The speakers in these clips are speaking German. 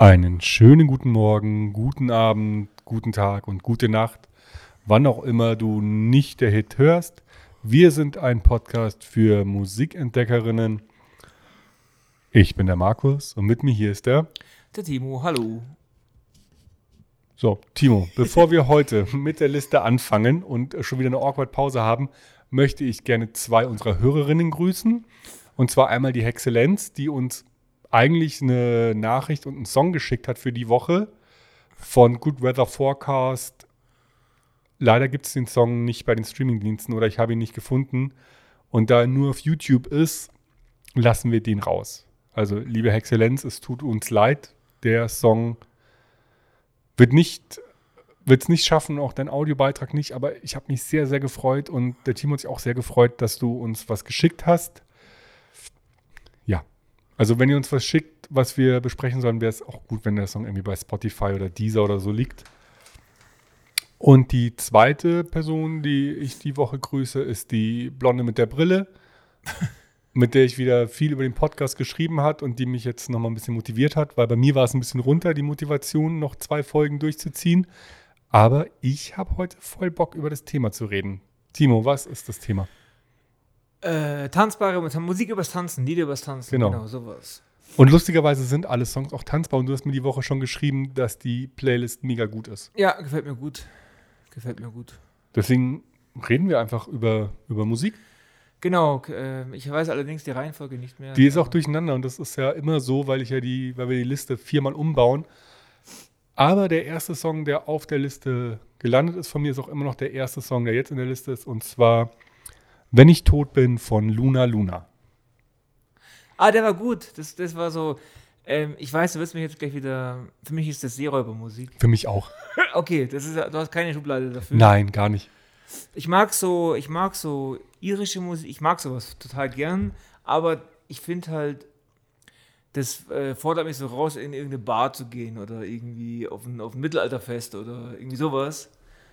Einen schönen guten Morgen, guten Abend, guten Tag und gute Nacht, wann auch immer du nicht der Hit hörst. Wir sind ein Podcast für Musikentdeckerinnen. Ich bin der Markus und mit mir hier ist der. Der Timo, hallo. So, Timo, bevor wir heute mit der Liste anfangen und schon wieder eine awkward Pause haben, möchte ich gerne zwei unserer Hörerinnen grüßen. Und zwar einmal die Hexellenz, die uns eigentlich eine Nachricht und einen Song geschickt hat für die Woche von Good Weather Forecast. Leider gibt es den Song nicht bei den Streamingdiensten oder ich habe ihn nicht gefunden. Und da er nur auf YouTube ist, lassen wir den raus. Also, liebe Hexellenz, es tut uns leid. Der Song wird nicht wird es nicht schaffen, auch dein Audiobeitrag nicht, aber ich habe mich sehr, sehr gefreut und der Team hat sich auch sehr gefreut, dass du uns was geschickt hast. Also wenn ihr uns was schickt, was wir besprechen sollen, wäre es auch gut, wenn der Song irgendwie bei Spotify oder Deezer oder so liegt. Und die zweite Person, die ich die Woche grüße, ist die Blonde mit der Brille, mit der ich wieder viel über den Podcast geschrieben hat und die mich jetzt nochmal ein bisschen motiviert hat, weil bei mir war es ein bisschen runter, die Motivation, noch zwei Folgen durchzuziehen. Aber ich habe heute voll Bock, über das Thema zu reden. Timo, was ist das Thema? Äh, tanzbare Musik übers Tanzen, Lieder übers Tanzen, Genau. genau, sowas. Und lustigerweise sind alle Songs auch tanzbar und du hast mir die Woche schon geschrieben, dass die Playlist mega gut ist. Ja, gefällt mir gut. Gefällt mir gut. Deswegen reden wir einfach über, über Musik. Genau, k- äh, ich weiß allerdings die Reihenfolge nicht mehr. Die ist auch durcheinander und das ist ja immer so, weil ich ja die, weil wir die Liste viermal umbauen. Aber der erste Song, der auf der Liste gelandet ist von mir, ist auch immer noch der erste Song, der jetzt in der Liste ist. Und zwar Wenn ich tot bin von Luna Luna. Ah, der war gut. Das, das war so. Ähm, ich weiß, du wirst mich jetzt gleich wieder. Für mich ist das Seeräubermusik. Für mich auch. Okay, das ist, du hast keine Schublade dafür. Nein, gar nicht. Ich mag so, ich mag so irische Musik, ich mag sowas total gern, aber ich finde halt, das äh, fordert mich so raus, in irgendeine Bar zu gehen oder irgendwie auf ein, auf ein Mittelalterfest oder irgendwie sowas.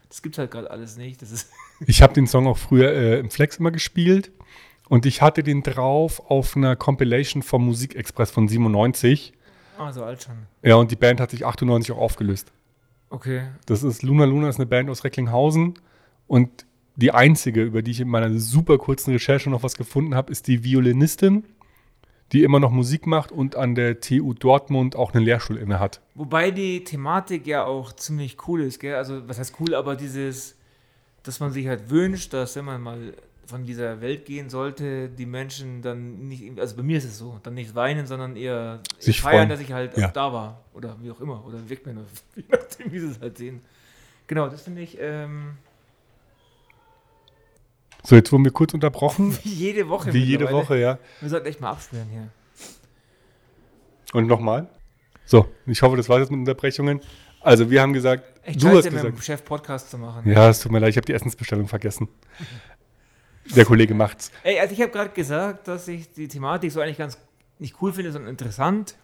Das gibt's halt gerade alles nicht. Ich habe den Song auch früher äh, im Flex immer gespielt und ich hatte den drauf auf einer Compilation vom Musikexpress von 97. ah, so alt schon. Ja, und die Band hat sich 98 auch aufgelöst. Okay. Das ist Luna Luna, ist eine Band aus Recklinghausen und die einzige, über die ich in meiner super kurzen Recherche noch was gefunden habe, ist die Violinistin, die immer noch Musik macht und an der TU Dortmund auch einen Lehrstuhl inne hat. Wobei die Thematik ja auch ziemlich cool ist, gell? Also, was heißt cool, aber dieses, dass man sich halt wünscht, dass wenn man mal von dieser Welt gehen sollte, die Menschen dann nicht, also bei mir ist es so, dann nicht weinen, sondern eher Sich feiern, freuen. dass ich halt Ja. da war. Oder wie auch immer. Oder weg oder je nachdem, wie sie es halt sehen. Genau, das finde ich ähm, So, jetzt wurden wir kurz unterbrochen. wie jede Woche. Wie jede. Woche, ja. Wir sollten echt mal abspielen hier. Und nochmal. So, ich hoffe, das war jetzt mit Unterbrechungen. Also, wir haben gesagt, Echt du hast scheiße, mit dem gesagt. Chef Podcast zu machen. Ja, es tut mir leid, ich habe die Essensbestellung vergessen. Der Kollege macht's. Ey, also ich habe gerade gesagt, dass ich die Thematik so eigentlich ganz nicht cool finde, sondern interessant,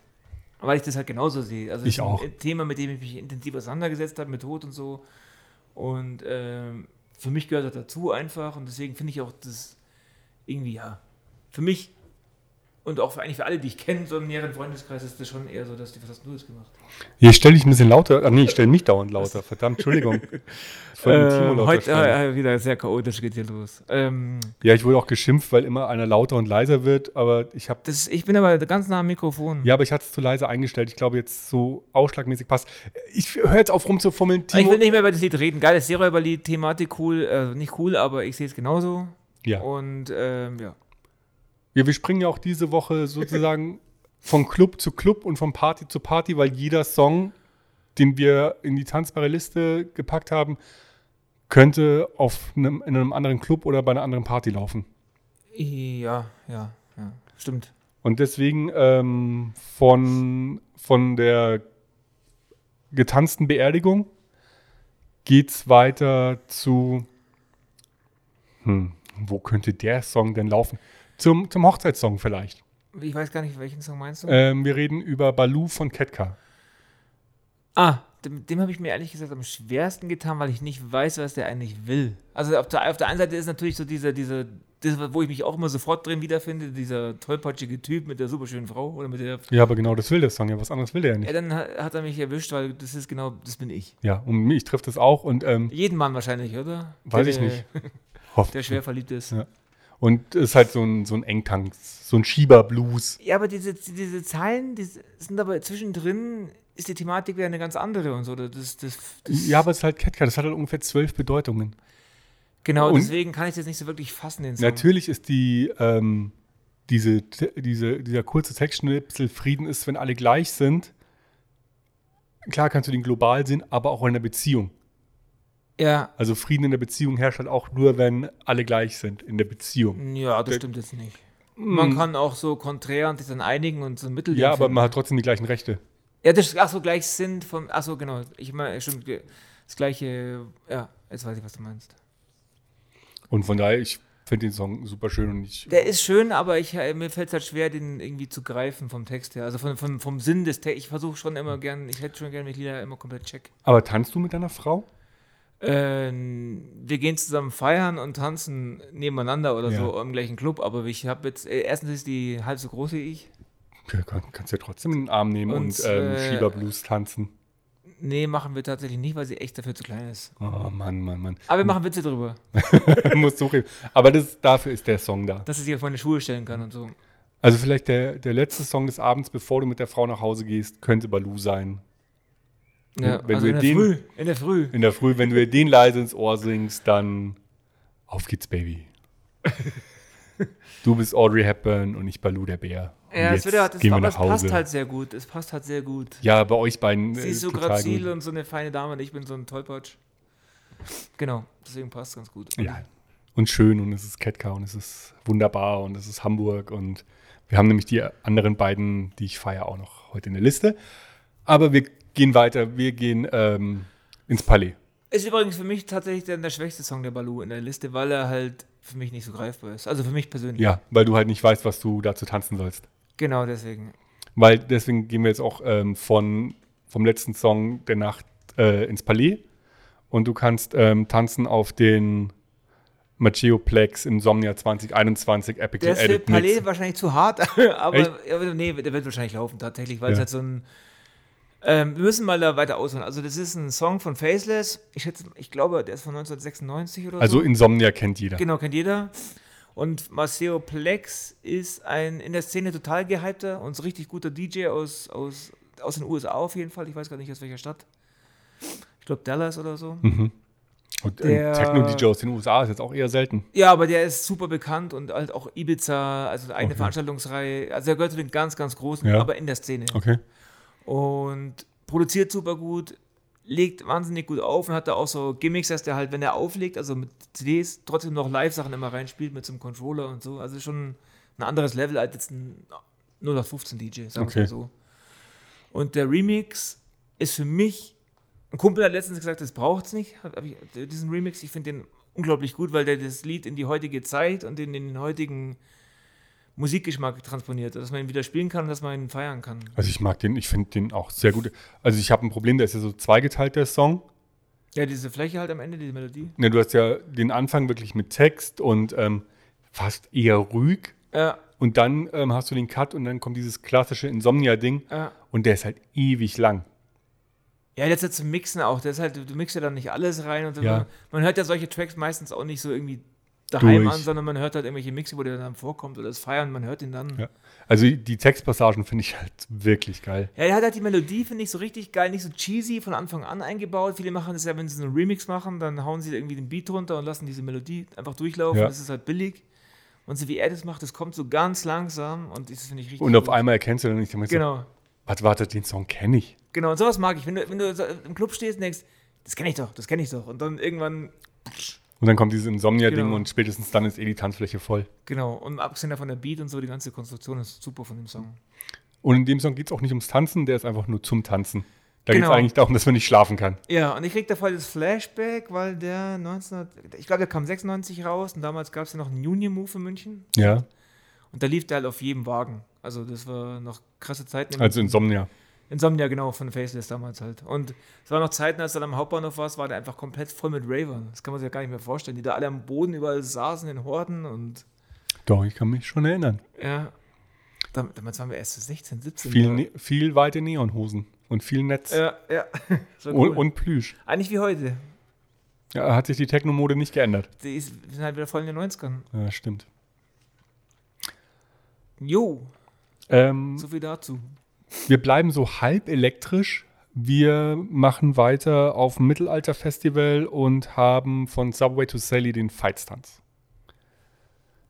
weil ich das halt genauso sehe. Also Ich ist auch. ein Thema, mit dem ich mich intensiv auseinandergesetzt habe, mit Tod und so. Und ähm, für mich gehört das dazu einfach und deswegen finde ich auch das irgendwie, ja, für mich und auch für, eigentlich für alle, die ich kenne, so im näheren Freundeskreis, ist das schon eher so, dass die, was hast du jetzt gemacht? Hier stelle ich ein bisschen lauter. Ah, nee, ich stelle mich dauernd lauter. Verdammt, Entschuldigung. Ich Timo lauter heute äh, wieder sehr chaotisch geht hier los. Ähm, Ja, ich wurde auch geschimpft, weil immer einer lauter und leiser wird, aber ich habe ich bin aber ganz nah am Mikrofon. ja, aber ich hatte es zu leise eingestellt. Ich glaube, jetzt so ausschlagmäßig passt. Ich höre jetzt auf rumzufummeln, Ich Timo. will nicht mehr über das Lied reden. Geiles Seeräuberlied, Thematik cool, also nicht cool, aber ich sehe es genauso. Ja. Und ähm, ja. ja, wir springen ja auch diese Woche sozusagen von Club zu Club und von Party zu Party, weil jeder Song, den wir in die tanzbare Liste gepackt haben, könnte auf einem, in einem anderen Club oder bei einer anderen Party laufen. Ja, ja, ja. Stimmt. Und deswegen ähm, von, von der getanzten Beerdigung geht's weiter zu. Hm, wo könnte der Song denn laufen? Zum, zum Hochzeitssong vielleicht. Ich weiß gar nicht, welchen Song meinst du? Ähm, wir reden über Baloo von Ketka. ah, dem, dem habe ich mir ehrlich gesagt am schwersten getan, weil ich nicht weiß, was der eigentlich will. Also auf der, auf der einen Seite ist natürlich so dieser, dieser, das, wo ich mich auch immer sofort drin wiederfinde, dieser tollpatschige Typ mit der superschönen Frau oder mit der. Ja, aber genau das will der Song ja. Was anderes will der ja Ja, nicht. dann ha- hat er mich erwischt, weil das ist genau, das bin ich. Ja, und mich trifft das auch und ähm, Jeden Mann wahrscheinlich, oder? Weiß der, ich nicht. hofft. Der schwer verliebt ist. Ja. Und es ist halt so ein, so ein Engtank, so ein Schieberblues. Ja, aber diese, diese Zeilen, die sind aber zwischendrin, ist die Thematik wieder eine ganz andere und so. Das, das, das, Ja, aber es ist halt Ketka, das hat halt ungefähr zwölf Bedeutungen. genau, und- deswegen kann ich das nicht so wirklich fassen, den Song. Natürlich ist die, ähm, diese, diese, dieser kurze Textschnipsel Frieden ist, wenn alle gleich sind. Klar kannst du den global sehen, aber auch in der Beziehung. Ja, Also Frieden in der Beziehung herrscht halt auch nur, wenn alle gleich sind in der Beziehung. ja, das Der- stimmt jetzt nicht. Man kann auch so konträr und sich dann einigen und so ein Mittel. Mm. Ja, aber man hat trotzdem die gleichen Rechte. Ja, das, ach so, gleich sind vom, ach so, genau. Ich meine, stimmt, das gleiche, ja, jetzt weiß ich, was du meinst. Und von daher, ich finde den Song super schön und ich. Der ist schön, aber ich, äh, mir fällt es halt schwer, den irgendwie zu greifen vom Text her. Also von, von, vom Sinn des Textes. Ich versuche schon immer gern, ich hätte schon gern mit Lieder immer komplett check. Aber tanzt du mit deiner Frau? Ähm, wir gehen zusammen feiern und tanzen nebeneinander oder Ja. so im gleichen Club, aber ich habe jetzt, äh, erstens ist die halb so groß wie ich. Kannst ja trotzdem in den Arm nehmen und, Und, ähm, äh, Schieberblues tanzen. Nee, machen wir tatsächlich nicht, weil sie echt dafür zu klein ist. Oh Mann, Mann, Mann. Aber wir machen Witze drüber, Muss so reden. Aber das, dafür ist der Song da. dass sie sich auf meine Schuhe stellen kann und so. Also vielleicht der, der letzte Song des Abends, bevor du mit der Frau nach Hause gehst, könnte Baloo sein. Ja, wenn also wir in der den- Früh, in der Früh. In der Früh, wenn du dir den leise ins Ohr singst, dann auf geht's, Baby. du bist Audrey Hepburn und ich Baloo der Bär. Ja, jetzt ja- das, gehen wir aber nach es passt Hause. halt sehr gut. Es passt halt sehr gut. ja, bei euch beiden. Sie äh, ist so grazil und so eine feine Dame und ich bin so ein Tollpatsch. Genau, deswegen passt es ganz gut. Ja. Und schön und es ist Ketka und es ist wunderbar und es ist Hamburg und wir haben nämlich die anderen beiden, die ich feiere, auch noch heute in der Liste. Aber wir gehen weiter, wir gehen ähm, ins Palais. Ist übrigens für mich tatsächlich dann der schwächste Song der Baloo in der Liste, weil er halt für mich nicht so greifbar ist. Also für mich persönlich. Ja, weil du halt nicht weißt, was du dazu tanzen sollst. Genau deswegen. Weil deswegen gehen wir jetzt auch ähm, von, vom letzten Song der Nacht äh, ins Palais und du kannst ähm, tanzen auf den Maceoplex Insomnia 2021 Epic Der ist für Palais Mix. wahrscheinlich zu hart, aber aber nee, der wird wahrscheinlich laufen tatsächlich, weil es Ja. halt so ein. Ähm, wir müssen mal da weiter ausholen. Also, das ist ein Song von Faceless. Ich, schätze, ich glaube, der ist von 1996 oder Also so. Insomnia kennt jeder. Genau, kennt jeder. Und Maceo Plex ist ein in der Szene total gehypter und so richtig guter DJ aus, aus, aus den USA auf jeden Fall. Ich weiß gar nicht aus welcher Stadt. Ich glaube Dallas oder so. Mhm. Und ein Der- Techno-DJ aus den USA ist jetzt auch eher selten. Ja, aber der ist super bekannt und halt auch Ibiza, also eine eigene Okay. Veranstaltungsreihe. Also er gehört zu den ganz, ganz großen, Ja. aber in der Szene. Okay. Und produziert super gut, legt wahnsinnig gut auf und hat da auch so Gimmicks, dass der halt, wenn er auflegt, also mit CDs, trotzdem noch Live-Sachen immer reinspielt mit so einem Controller und so. Also schon ein anderes Level als jetzt ein 0815 DJ, sagen wir Okay. mal so. Und der Remix ist für mich, ein Kumpel hat letztens gesagt, das braucht es nicht, diesen Remix, ich finde den unglaublich gut, weil der das Lied in die heutige Zeit und in den heutigen Musikgeschmack transponiert, dass man ihn wieder spielen kann und dass man ihn feiern kann. Also ich mag den, ich finde den auch sehr gut. Also ich habe ein Problem, der ist ja so zweigeteilt, der Song. Ja, diese Fläche halt am Ende, diese Melodie. Ne, du hast ja den Anfang wirklich mit Text und ähm, fast eher ruhig. Ja, Und dann ähm, hast du den Cut und dann kommt dieses klassische Insomnia-Ding ja. und der ist halt ewig lang. Ja, jetzt jetzt zum Mixen auch. Das ist halt, du mixst ja dann nicht alles rein und so. Ja. Man hört ja solche Tracks meistens auch nicht so irgendwie daheim Durch. an, sondern man hört halt irgendwelche Mixe, wo der dann vorkommt oder das Feiern, man hört ihn dann. Ja. Also die Textpassagen finde ich halt wirklich geil. Ja, er hat halt die Melodie, finde ich, so richtig geil, nicht so cheesy von Anfang an eingebaut. Viele machen das ja, wenn sie so einen Remix machen, dann hauen sie irgendwie den Beat runter und lassen diese Melodie einfach durchlaufen. Ja. Das ist halt billig. Und so wie er das macht, das kommt so ganz langsam und das finde ich richtig Und auf gut. einmal erkennst du dann nicht, so, Genau. warte, warte, den Song kenne ich. Genau, und sowas mag ich. Wenn du, wenn du so im Club stehst und denkst, das kenne ich doch, das kenne ich doch. Und dann irgendwann, Und dann kommt dieses Insomnia-Ding Genau. und spätestens dann ist eh die Tanzfläche voll. genau. Und abgesehen davon der Beat und so, die ganze Konstruktion ist super von dem Song. Und in dem Song geht es auch nicht ums Tanzen, der ist einfach nur zum Tanzen. Da geht Genau. es eigentlich darum, dass man nicht schlafen kann. Ja, und ich krieg da voll das Flashback, weil der 19, ich glaube, der kam 96 raus und damals gab es ja noch einen Union Move in München Ja, und da lief der halt auf jedem Wagen. Also das war noch krasse Zeiten. also Insomnia. Insomnia, genau, von Faceless damals halt. Und es waren noch Zeiten, als du dann am Hauptbahnhof warst, war der einfach komplett voll mit Ravern. Das kann man sich ja gar nicht mehr vorstellen. Die da alle am Boden überall saßen in Horden und Doch, ich kann mich schon erinnern. ja. Dam- Damals waren wir erst so 16, 17. Viel, ne viel weite Neonhosen und viel Netz Ja, ja. War und, cool. und Plüsch. Eigentlich wie heute. Ja, hat sich die Technomode nicht geändert. Die ist, sind halt wieder voll in den 90ern. Ja, stimmt. Jo, Ähm, so viel dazu. Wir bleiben so halb elektrisch. Wir machen weiter auf dem Mittelalter-Festival und haben von Subway to Sally den Fightstanz.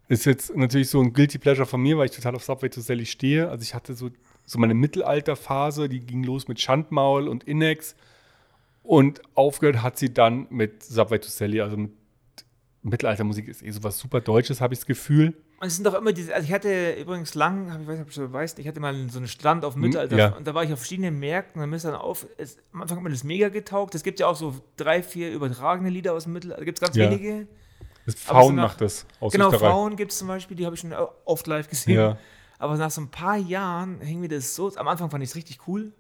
Ist jetzt natürlich so ein Guilty Pleasure von mir, weil ich total auf Subway to Sally stehe. Also ich hatte so, so meine Mittelalter-Phase, die ging los mit Schandmaul und Inex. Und aufgehört hat sie dann mit Subway to Sally. Also mit Mittelaltermusik ist eh sowas super Deutsches, habe ich das Gefühl. Und es sind doch immer diese, also ich hatte übrigens lang, ich weiß nicht, ob du weißt, ich hatte mal so einen Stand auf Mittelalter ja. und da war ich auf verschiedenen Märkten und dann ist dann auf, es, am Anfang hat mir das mega getaugt. Es gibt ja auch so drei, vier übertragene Lieder aus dem Mittelalter, da gibt es ganz Ja. wenige. Das Faun nach- macht das aus Genau, Österreich. Frauen gibt es zum Beispiel, die habe ich schon oft live gesehen. Ja. Aber nach so ein paar Jahren hing mir das so, am Anfang fand ich es richtig cool. Und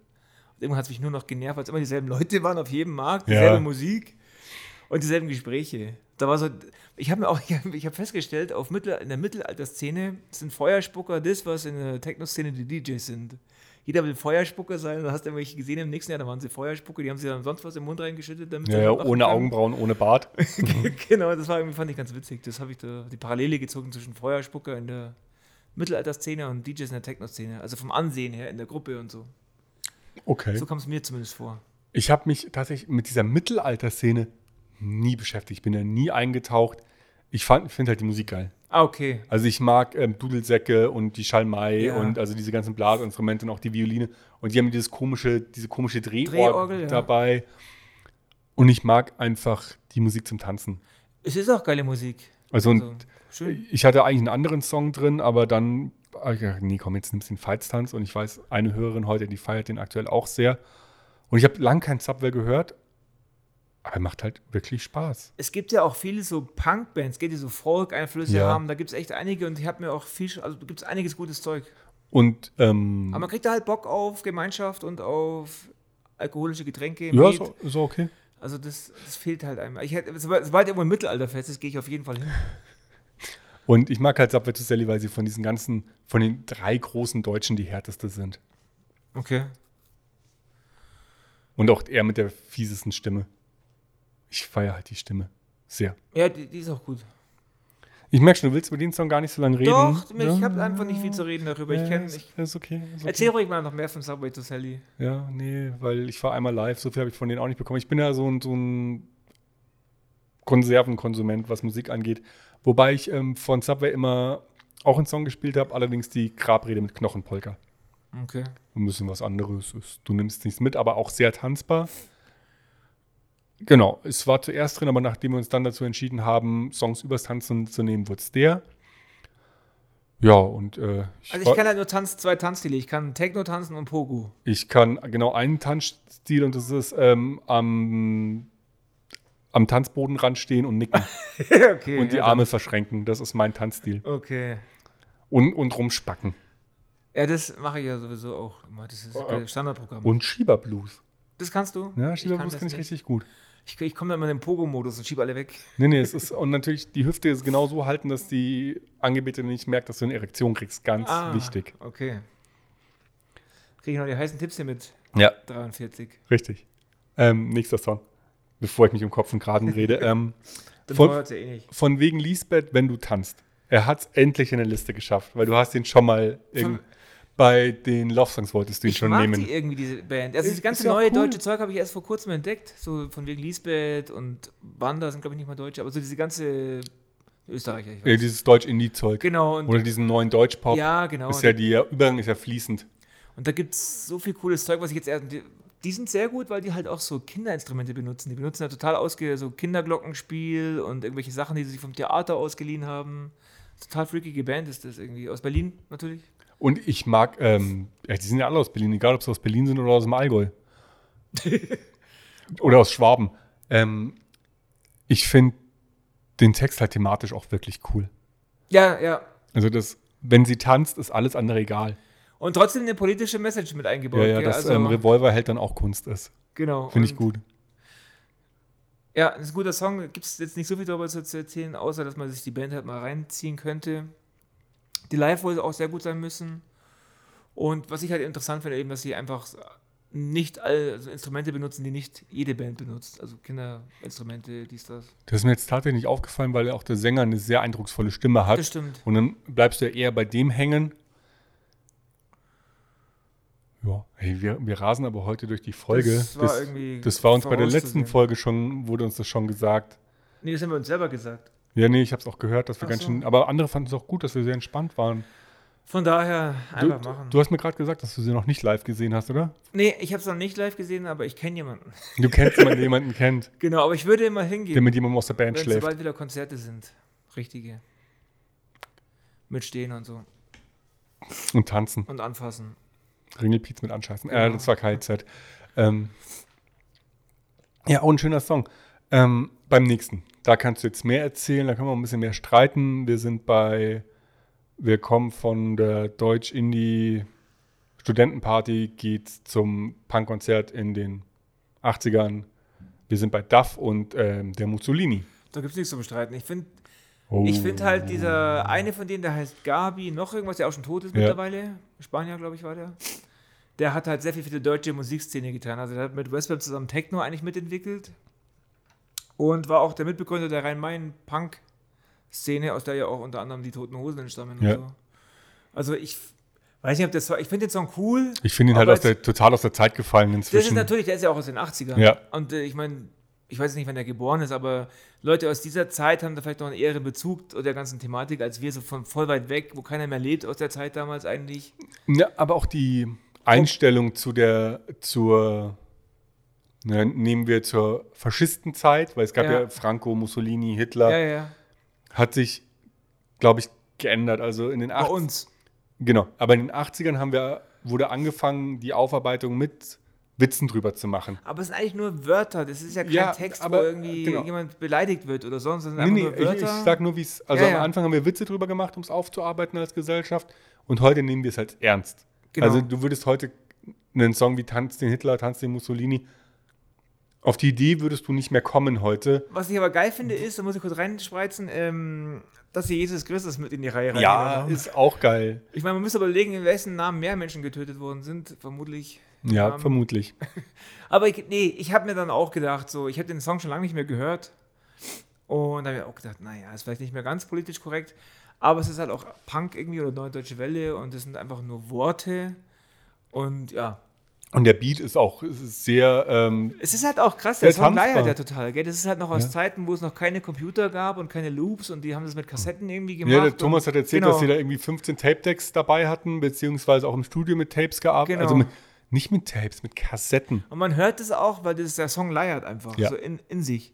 irgendwann hat es mich nur noch genervt, weil es immer dieselben Leute waren auf jedem Markt, Ja. dieselbe Musik und dieselben Gespräche. Da war so, ich habe mir auch, ich habe hab festgestellt, auf Mittel, in der Mittelalterszene sind Feuerspucker das, was in der Techno-Szene die DJs sind. Jeder will Feuerspucker sein, da hast du welche gesehen im nächsten Jahr, da waren sie Feuerspucker, die haben sich dann sonst was im Mund reingeschüttet. Damit sie Ja, ja, ohne können. Augenbrauen, ohne Bart. genau, das war irgendwie, fand ich ganz witzig. Das habe ich da, die Parallele gezogen zwischen Feuerspucker in der Mittelalterszene und DJs in der Techno-Szene. Also vom Ansehen her in der Gruppe und so. Okay. So kam es mir zumindest vor. Ich habe mich tatsächlich mit dieser Mittelalter-Szene nie beschäftigt. Ich bin da nie eingetaucht. Ich finde halt die Musik geil. Ah, okay. Also ich mag ähm, Dudelsäcke und die Schalmei Ja. und also diese ganzen Blasinstrumente und auch die Violine. Und die haben dieses komische, diese komische Drehorgel, Drehorgel, ja. dabei. Und ich mag einfach die Musik zum Tanzen. Es ist auch geile Musik. Also, Also, schön. ich hatte eigentlich einen anderen Song drin, aber dann, ah, ja, nee, komm, jetzt nimmst du den Feitstanz. Und ich weiß, eine Hörerin heute, die feiert den aktuell auch sehr. Und ich habe lang kein Subway gehört, aber er macht halt wirklich Spaß. Es gibt ja auch viele so Punk-Bands, geht die so Folk-Einflüsse Ja. haben. Da gibt es echt einige und ich habe mir auch viel, also gibt es einiges gutes Zeug. Und ähm, Aber man kriegt da halt Bock auf Gemeinschaft und auf alkoholische Getränke. ja, ist auch okay. Also das, das fehlt halt einem. Ich hätte, sobald, sobald irgendwo ein Mittelalterfest ist, gehe ich auf jeden Fall hin. Und ich mag halt Subway to Sally, weil sie von diesen ganzen, von den drei großen Deutschen die härteste sind. Okay. Und auch er mit der fiesesten Stimme. Ich feiere halt die Stimme. Sehr. Ja, die, die ist auch gut. Ich merke schon, du willst über den Song gar nicht so lange reden. Doch, ich ja? habe einfach nicht viel zu reden darüber. Ich Ja, kenn, ist, ich, ist okay. Ist okay. erzähl ruhig mal noch mehr von Subway to Sally. Ja, nee, weil ich war einmal live, so viel habe ich von denen auch nicht bekommen. Ich bin ja so ein, so ein Konservenkonsument, was Musik angeht. Wobei ich ähm, von Subway immer auch einen Song gespielt habe, allerdings die Grabrede mit Knochenpolka. Okay. Ein bisschen was anderes ist. Du nimmst nichts mit, aber auch sehr tanzbar. Genau, es war zuerst drin, aber nachdem wir uns dann dazu entschieden haben, Songs übers Tanzen zu nehmen, wurde es der. Ja, und äh, ich, Also ich kann halt nur Tanz, zwei Tanzstile. Ich kann Techno tanzen und Pogo. Ich kann genau einen Tanzstil und das ist ähm, am, am Tanzbodenrand stehen und nicken okay. und die ja, Arme verschränken. Das ist mein Tanzstil. Okay. Und, und rumspacken. Ja, das mache ich ja sowieso auch immer. Das ist Oh, ein Standardprogramm. Und Schieberblues. das kannst du? Ja, Schieberblues das kann ich nicht. richtig gut. Ich, ich komme dann mal in den Pogo-Modus und schiebe alle weg. Nee, nee, es ist, und natürlich die Hüfte ist genau so halten, dass die Angebetete nicht merkt, dass du eine Erektion kriegst. Ganz Ah, wichtig. Okay. Kriege ich noch die heißen Tipps hier mit Ja, 43. richtig. Ähm, nächster Song. Bevor ich mich um Kopf und Kragen rede. ähm, Von- eh nicht. von wegen Lisbeth, wenn du tanzt. Er hat es endlich in der Liste geschafft, weil du hast ihn schon mal irgend- bei den Love Songs wolltest du ihn Ich schon mag nehmen. die irgendwie, diese Band. Also das ganze neue cool. deutsche Zeug habe ich erst vor kurzem entdeckt. So von wegen Lisbeth und Wanda sind, glaube ich, nicht mal Deutsche. Aber so diese ganze Österreicher. Ich Ja, dieses Deutsch-Indie-Zeug. genau. Oder diesen neuen Deutsch-Pop. ja, genau. Ist ja die Übergang ist ja fließend. und da gibt es so viel cooles Zeug, was ich jetzt erst. Die, die sind sehr gut, weil die halt auch so Kinderinstrumente benutzen. Die benutzen ja total ausge so Kinderglockenspiel und irgendwelche Sachen, die sie sich vom Theater ausgeliehen haben. Total freakige Band ist das irgendwie. Aus Berlin natürlich. Und ich mag, ähm, ja, die sind ja alle aus Berlin, egal ob sie aus Berlin sind oder aus dem Allgäu. oder aus Schwaben. Ähm, ich finde den Text halt thematisch auch wirklich cool. Ja, ja. Also das, wenn sie tanzt, ist alles andere egal. Und trotzdem eine politische Message mit eingebaut. Ja, ja, dass also, ähm, Revolver hält dann auch Kunst ist. genau. Finde ich gut. Ja, das ist ein guter Song. Gibt es jetzt nicht so viel darüber zu erzählen, außer dass man sich die Band halt mal reinziehen könnte. Die Live wohl auch sehr gut sein müssen. Und was ich halt interessant finde, eben, dass sie einfach nicht alle also Instrumente benutzen, die nicht jede Band benutzt. Also Kinderinstrumente, dies, das. Das ist mir jetzt tatsächlich nicht aufgefallen, weil auch der Sänger eine sehr eindrucksvolle Stimme hat. Das stimmt. Und dann bleibst du ja eher bei dem hängen. Ja, hey, wir, wir rasen aber heute durch die Folge. Das war irgendwie das war uns bei der letzten. Folge schon, wurde uns das schon gesagt. Nee, das haben wir uns selber gesagt. Ja, nee, ich habe es auch gehört, dass wir Ach ganz so. schön, aber andere fanden es auch gut, dass wir sehr entspannt waren. Von daher Du, einfach machen. du hast mir gerade gesagt, dass du sie noch nicht live gesehen hast, oder? nee, ich habe es noch nicht live gesehen, aber ich kenne jemanden. Du kennst jemanden, der jemanden kennt, Genau, aber ich würde immer der hingehen, mit jemandem aus der Band wenn schläft. sobald wieder Konzerte sind. Richtige. Mit Stehen und so. Und tanzen. Und anfassen. Ringelpiez mit anscheißen. Äh, Genau. das war KZ. Ähm, ja, auch ein schöner Song. Ähm, beim nächsten. Da kannst du jetzt mehr erzählen, da können wir ein bisschen mehr streiten. Wir sind bei, wir kommen von der Deutsch-Indie-Studentenparty, geht zum Punkkonzert in den 80ern. Wir sind bei Duff und ähm, der Mussolini. Da gibt es nichts zu bestreiten. Ich finde Oh. ich find halt dieser eine von denen, der heißt Gabi, noch irgendwas, der auch schon tot ist Ja. mittlerweile. Spanier, glaube ich, war der. Der hat halt sehr viel für die deutsche Musikszene getan. Also der hat mit Westweb zusammen Techno eigentlich mitentwickelt. Und war auch der Mitbegründer der Rhein-Main-Punk-Szene, aus der ja auch unter anderem die Toten Hosen entstammen Ja. und so. Also ich weiß nicht, ob das ich finde den Song cool. Ich finde ihn halt aus der, total aus der Zeit gefallen Das ist inzwischen. natürlich, der ist ja auch aus den 80ern. Ja. Und äh, ich meine, ich weiß nicht, wann er geboren ist, aber Leute aus dieser Zeit haben da vielleicht noch einen eheren Bezug zu der ganzen Thematik, als wir so von voll weit weg, wo keiner mehr lebt aus der Zeit damals eigentlich. Ja, aber auch die Einstellung zu der, zur, ne, nehmen wir zur Faschistenzeit, weil es gab ja, Ja. Franco, Mussolini, Hitler, Ja, ja, hat sich, glaube ich, geändert. Also in den Bei 80 uns. Genau, aber in den 80ern haben wir, wurde angefangen, die Aufarbeitung mit Witzen drüber zu machen. Aber es sind eigentlich nur Wörter. Das ist ja kein Ja, Text, aber, wo irgendwie genau. jemand beleidigt wird oder sonst. Das sind Nee, nee, nur ich, ich Wörter. sag nur, wie es, also Ja, am ja. Anfang haben wir Witze drüber gemacht, um es aufzuarbeiten als Gesellschaft und heute nehmen wir es halt ernst. Genau. Also du würdest heute einen Song wie Tanz den Hitler, Tanz den Mussolini, auf die Idee würdest du nicht mehr kommen heute. Was ich aber geil finde, ist, da muss ich kurz reinspreizen, ähm, dass sie Jesus Christus mit in die Reihe reingenommen haben. ist auch geil. Ich meine, man müsste überlegen, in wessen Namen mehr Menschen getötet worden sind. Vermutlich. Ja, Ähm, vermutlich. Aber ich, nee, ich habe mir dann auch gedacht, so, ich habe den Song schon lange nicht mehr gehört. Und da habe ich auch gedacht, naja, ist vielleicht nicht mehr ganz politisch korrekt. Aber es ist halt auch Punk irgendwie oder Neue Deutsche Welle und es sind einfach nur Worte. Und ja, Und der Beat ist auch sehr, ähm, es ist halt auch krass, der Song leiert ja total, gell? Das ist halt noch aus Ja. Zeiten, wo es noch keine Computer gab und keine Loops und die haben das mit Kassetten irgendwie gemacht. ja, der Thomas hat erzählt, genau. dass sie da irgendwie 15 Tape-Decks dabei hatten, beziehungsweise auch im Studio mit Tapes gearbeitet. Genau. Also mit, nicht mit Tapes, mit Kassetten. Und man hört es auch, weil das, der Song leiert einfach Ja. so in, in sich.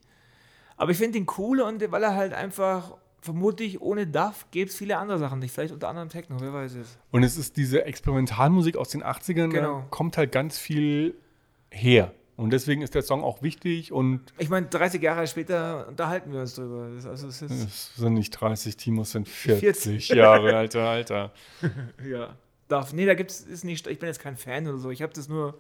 Aber ich finde ihn cool und weil er halt einfach, vermutlich ohne Duff gäbe es viele andere Sachen nicht. Vielleicht unter anderem Techno, wer weiß es. Und es ist diese Experimentalmusik aus den 80ern, Genau. da kommt halt ganz viel her. Und deswegen ist der Song auch wichtig und Ich meine, 30 Jahre später unterhalten wir uns drüber. Das, also es ist, es sind nicht 30, Timo, es sind 40, 40. Jahre, Alter, Alter. ja. Duff. Nee, da gibt es, ist nicht, ich bin jetzt kein Fan oder so. Ich habe das nur,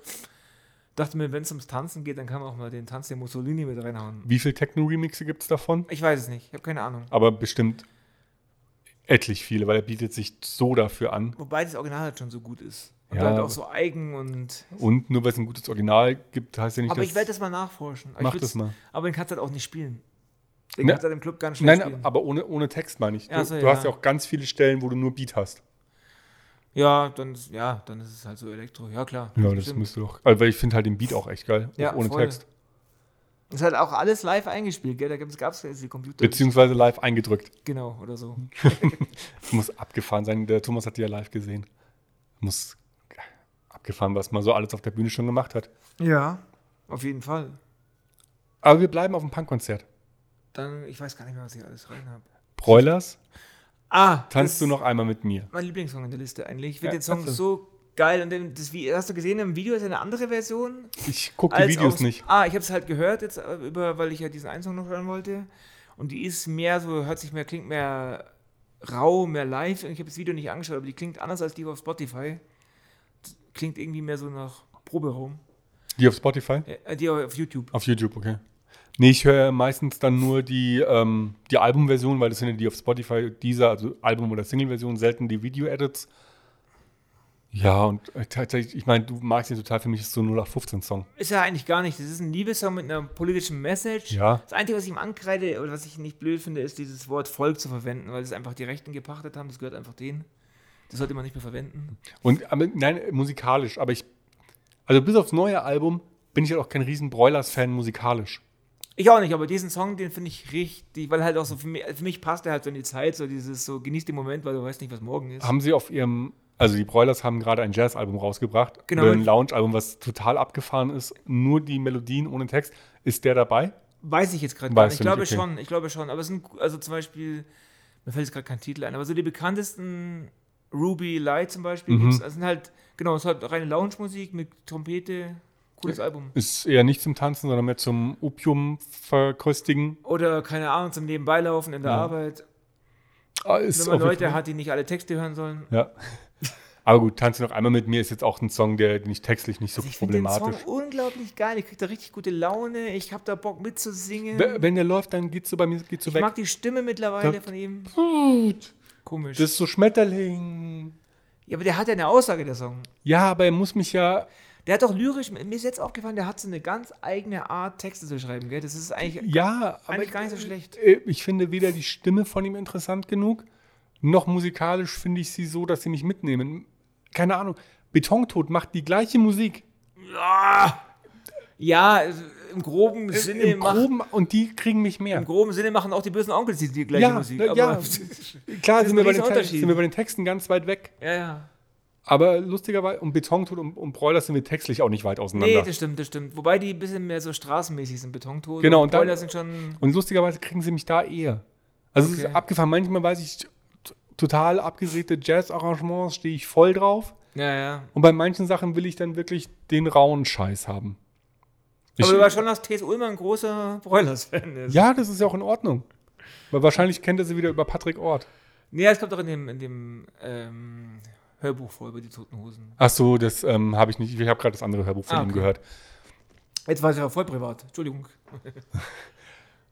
dachte mir, wenn es ums Tanzen geht, dann kann man auch mal den Tanz der Mussolini mit reinhauen. Wie viele Techno-Remixe gibt es davon? Ich weiß es nicht, ich habe keine Ahnung. Aber bestimmt etlich viele, weil er bietet sich so dafür an. Wobei das Original halt schon so gut ist. Und Ja, halt auch aber- so eigen und. Und nur weil es ein gutes Original gibt, heißt ja nicht, Aber dass... ich werde das mal nachforschen. Aber Mach das mal. Aber den kannst du halt auch nicht spielen. Den Ne- kannst du halt im Club ganz schnell Nein, spielen. aber ohne, ohne Text meine ich. Du, Ja, so, du ja. hast ja auch ganz viele Stellen, wo du nur Beat hast. Ja, dann, ist- ja, dann ist es halt so Elektro. Ja, klar. Ja, das müsste doch... Also, weil ich finde halt den Beat auch echt geil, Ja, ohne voll. Text. Ist halt auch alles live eingespielt, gell? Da gab es jetzt die Computer. Beziehungsweise live eingedrückt. genau, oder so. Muss abgefahren sein. Der Thomas hat die ja live gesehen. Muss abgefahren, was man so alles auf der Bühne schon gemacht hat. Ja, auf jeden Fall. Aber wir bleiben auf dem Punkkonzert. Dann, ich weiß gar nicht mehr, was ich alles rein habe. Broilers, Ah, tanzt du noch einmal mit mir? Mein Lieblingssong in der Liste eigentlich. Ich Ja, finde den Song so geil. Und den, das, wie, hast du gesehen, im Video ist eine andere Version. Ich gucke die Videos aus- nicht. Ah, ich habe es halt gehört jetzt, äh, über, weil ich ja diesen einen Song noch hören wollte. Und die ist mehr so, hört sich mehr, klingt mehr rau, mehr live. Und ich habe das Video nicht angeschaut, aber die klingt anders als die auf Spotify. klingt irgendwie mehr so nach Proberaum. Die auf Spotify? Äh, die auf YouTube. Auf YouTube, okay. Nee, ich höre meistens dann nur die, ähm, die Albumversion, weil das sind ja die auf Spotify, dieser, also Album- oder Single-Version, selten die Video-Edits. Ja, und äh, tatsächlich, ich meine, du magst ihn total, für mich ist so 0815-Song. Ist ja eigentlich gar nicht. Das ist ein Liebessong mit einer politischen Message. Ja. Das Einzige, was ich ihm ankreide oder was ich nicht blöd finde, ist dieses Wort Volk zu verwenden, weil es einfach die Rechten gepachtet haben. Das gehört einfach denen. Das sollte man nicht mehr verwenden. Und, aber, nein, musikalisch, aber ich, also bis aufs neue Album bin ich halt auch kein riesen Broilers-Fan musikalisch. Ich auch nicht, aber diesen Song, den finde ich richtig, weil halt auch so für mich, für mich passt er halt so in die Zeit, so dieses so, genieß den Moment, weil du weißt nicht, was morgen ist. Haben sie auf ihrem, also die Broilers haben gerade ein Jazz-Album rausgebracht. Genau. Ein Lounge-Album, was total abgefahren ist. Nur die Melodien ohne Text. Ist der dabei? Weiß ich jetzt gerade gar nicht. Ich glaube nicht, okay. schon, ich glaube schon. Aber es sind, also zum Beispiel, mir fällt jetzt gerade kein Titel ein, aber so die bekanntesten Ruby Light zum Beispiel, Mhm. das sind halt, genau, es ist halt reine Lounge-Musik mit Trompete, cooles Album. Ist eher nicht zum Tanzen, sondern mehr zum Opium verköstigen. Oder, keine Ahnung, zum Nebenbeilaufen in der Ja. Arbeit. Ah, ist Wenn man Leute hat, die nicht alle Texte hören sollen. Ja. Aber gut, Tanze noch einmal mit mir ist jetzt auch ein Song, der den ich textlich nicht so Also ich finde den problematisch. Song unglaublich geil. Ich kriege da richtig gute Laune. Ich habe da Bock mitzusingen. Wenn der läuft, dann geht's so bei mir geht's so ich weg. mag die Stimme mittlerweile Da- von ihm. Gut. Komisch. Das ist so Schmetterling. ja, aber der hat ja eine Aussage, der Song. Ja, aber er muss mich ja. Der hat doch lyrisch, mir ist jetzt aufgefallen, der hat so eine ganz eigene Art, Texte zu schreiben, gell? Das ist eigentlich, Ja, aber eigentlich gar nicht so schlecht. äh, ich finde weder die Stimme von ihm interessant genug, noch musikalisch finde ich sie so, dass sie mich mitnehmen. Keine Ahnung. Betontod macht die gleiche Musik. Ja, also im groben Sinne Im macht- Groben und die kriegen mich mehr. Im groben Sinne machen auch die bösen Onkels die, die gleiche Ja, Musik. ja. Klar sind wir, sind wir bei den Texten ganz weit weg. ja, ja. Aber lustigerweise, um Betontod und um Broilers sind wir textlich auch nicht weit auseinander. Nee, das stimmt, das stimmt. Wobei die ein bisschen mehr so straßenmäßig sind, Betontod. Genau, und und dann- Broiler sind schon. Und lustigerweise kriegen sie mich da eher. Also es Okay. ist abgefahren. Manchmal weiß ich, total abgedrehte Jazz-Arrangements stehe ich voll drauf. Ja, ja. Und bei manchen Sachen will ich dann wirklich den rauen Scheiß haben. Ich, Aber du weißt schon, dass T.S. Ullmann ein großer Broilers-Fan ist. ja, das ist ja auch in Ordnung. Weil wahrscheinlich kennt er sie wieder über Patrick Ort. Nee, das kommt doch in dem, in dem ähm, Hörbuch vor über die Toten Hosen. Ach so, das ähm, habe ich nicht. Ich habe gerade das andere Hörbuch von Ah, ihm okay. gehört. Jetzt war es ja voll privat. Entschuldigung.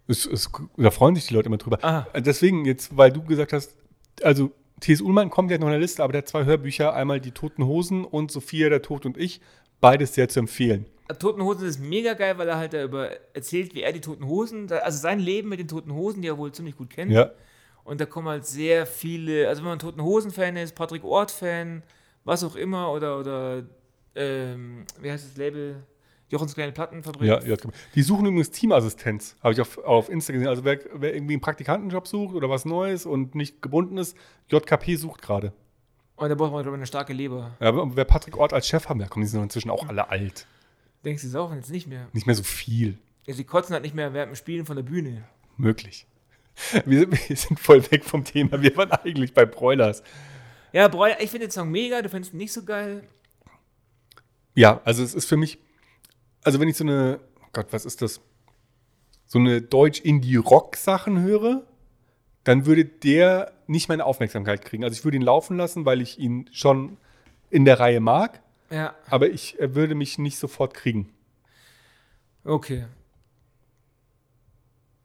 Es, es, da freuen sich die Leute immer drüber. Ah. Deswegen, jetzt, weil du gesagt hast, also T.S. Ullmann kommt ja noch in der Liste, aber der hat zwei Hörbücher, einmal Die Toten Hosen und Sophia, der Tod und ich. Beides sehr zu empfehlen. Toten Hosen ist mega geil, weil er halt darüber erzählt, wie er die Toten Hosen, also sein Leben mit den Toten Hosen, die er wohl ziemlich gut kennt. Ja. Und da kommen halt sehr viele, also wenn man Toten Hosen-Fan ist, Patrick Ort-Fan, was auch immer, oder, oder ähm, wie heißt das Label? Jochens kleine Plattenfabrik. Ja, ja. Die suchen übrigens Teamassistenz, habe ich auf, auf Insta gesehen. Also wer, wer irgendwie einen Praktikantenjob sucht oder was Neues und nicht gebunden ist, JKP sucht gerade. Und da braucht man, glaube ich, eine starke Leber. Ja, aber wer Patrick Ort als Chef haben, ja komm, die sind doch inzwischen auch alle alt. Denkst du, sie saufen jetzt nicht mehr? Nicht mehr so viel Ja, sie kotzen halt nicht mehr während dem Spielen von der Bühne. möglich. Wir, sind- wir sind voll weg vom Thema. Wir waren eigentlich bei Broilers. Ja, Broiler, ich finde den Song mega, du findest ihn nicht so geil. Ja, also es ist für mich, also wenn ich so eine, Gott, was ist das? So eine Deutsch-Indie-Rock-Sachen höre, dann würde der nicht meine Aufmerksamkeit kriegen. Also ich würde ihn laufen lassen, weil ich ihn schon in der Reihe mag, Ja, aber ich er würde mich nicht sofort kriegen. okay.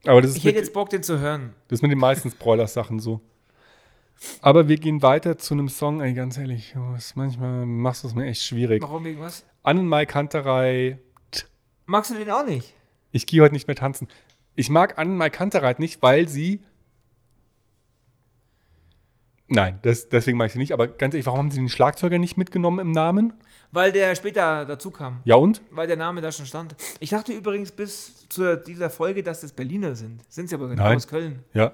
Aber das ist, Ich hätte jetzt Bock, den zu hören. das ist mit den meisten Broilers-Sachen so. Aber wir gehen weiter zu einem Song, ey, ganz ehrlich, Jungs, manchmal machst du es mir echt schwierig. Warum wegen was? Annenmai Kanterei, Magst du den auch nicht? Ich gehe heute nicht mehr tanzen. Ich mag Annenmai Kantereit nicht, weil sie. Nein, das, deswegen mag ich sie nicht. Aber ganz ehrlich, warum haben sie den Schlagzeuger nicht mitgenommen im Namen? Weil der später dazu kam. Ja und? Weil der Name da schon stand. Ich dachte übrigens bis zu dieser Folge, dass das Berliner sind. Sind sie aber genau Nein. aus Köln. Ja.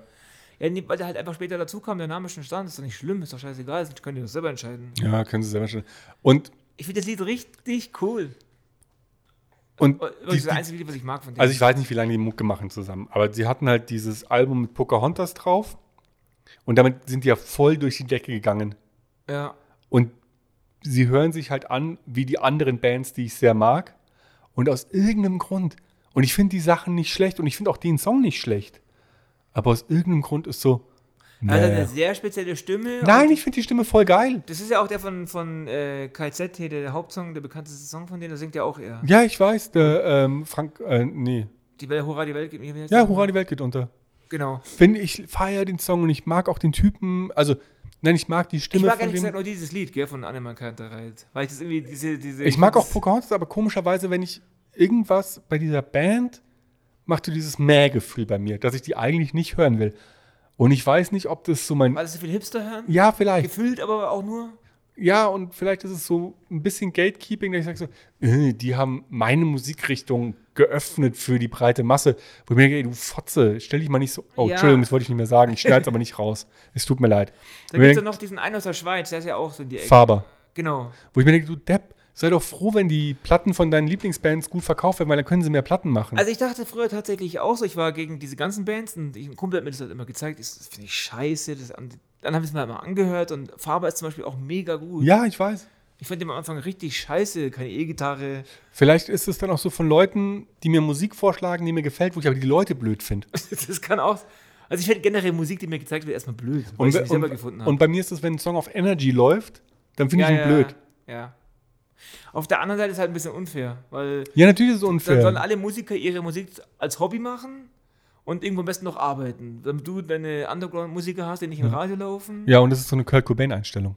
Ja, nee, weil der halt einfach später dazu kam, der Name schon stand. Ist doch nicht schlimm, ist doch scheißegal. Das können die doch selber entscheiden. Ja, können sie selber schon. Und, Ich finde das Lied richtig cool. und Das die, ist das einzige Lied, was ich mag von denen. also ich weiß nicht, wie lange die Mucke machen zusammen. Aber sie hatten halt dieses Album mit Pocahontas drauf. Und damit sind die ja voll durch die Decke gegangen. ja. Und sie hören sich halt an wie die anderen Bands, die ich sehr mag. Und aus irgendeinem Grund. Und ich finde die Sachen nicht schlecht und ich finde auch den Song nicht schlecht. Aber aus irgendeinem Grund ist so, hat Nee. eine sehr spezielle Stimme. Nein, ich finde die Stimme voll geil. Das ist ja auch der von, von äh, KZ der, Hauptsong, der bekannteste Song von denen, da singt ja auch er. Ja, ich weiß, der ähm, Frank, äh, nee. Die Welt, Hurra, die Welt geht mir wieder. Ja, Hurra, die Welt geht unter. Genau. Wenn ich feiere den Song und ich mag auch den Typen, also, nein, ich mag die Ich Stimme mag von ehrlich dem. gesagt nur dieses Lied, gell, von Annemann Kantereit. Weil ich das irgendwie, diese, diese. Ich mag auch Pocahontas, aber komischerweise, wenn ich irgendwas bei dieser Band, macht so dieses Mäh-Gefühl bei mir, dass ich die eigentlich nicht hören will. Und ich weiß nicht, ob das so mein. Weil es so viel Hipster hören. Ja, vielleicht. Gefühlt aber auch nur. Ja, und vielleicht ist es so ein bisschen Gatekeeping, dass ich sage so, äh, die haben meine Musikrichtung geöffnet für die breite Masse. Wo ich mir denke, ey, du Fotze, stell dich mal nicht so. Oh, Ja. Entschuldigung, das wollte ich nicht mehr sagen. Ich schneide es aber nicht raus. Es tut mir leid. Da gibt es ja noch diesen einen aus der Schweiz, der ist ja auch so in die Ecke. Faber. Genau. Wo ich mir denke, du Depp, sei doch froh, wenn die Platten von deinen Lieblingsbands gut verkauft werden, weil dann können sie mehr Platten machen. Also ich dachte früher tatsächlich auch so, ich war gegen diese ganzen Bands und ich, ein Kumpel hat mir das halt immer gezeigt, das, das finde ich scheiße. Das, dann habe ich es mir halt mal angehört und Faber ist zum Beispiel auch mega gut. ja, ich weiß. Ich fand den am Anfang richtig scheiße, keine E-Gitarre. Vielleicht ist es dann auch so von Leuten, die mir Musik vorschlagen, die mir gefällt, wo ich aber die Leute blöd finde. das kann auch. Also ich finde generell Musik, die mir gezeigt wird, erstmal blöd, weil ich sie selber gefunden habe. und bei mir ist es, wenn ein Song auf Energy läuft, dann finde ich ihn blöd. Ja. Auf der anderen Seite ist es halt ein bisschen unfair, weil Ja, natürlich ist es dann unfair. sollen alle Musiker ihre Musik als Hobby machen und irgendwo am besten noch arbeiten. Damit du deine Underground-Musiker hast, die nicht im Radio laufen. Ja, und das ist so eine Kurt Cobain-Einstellung.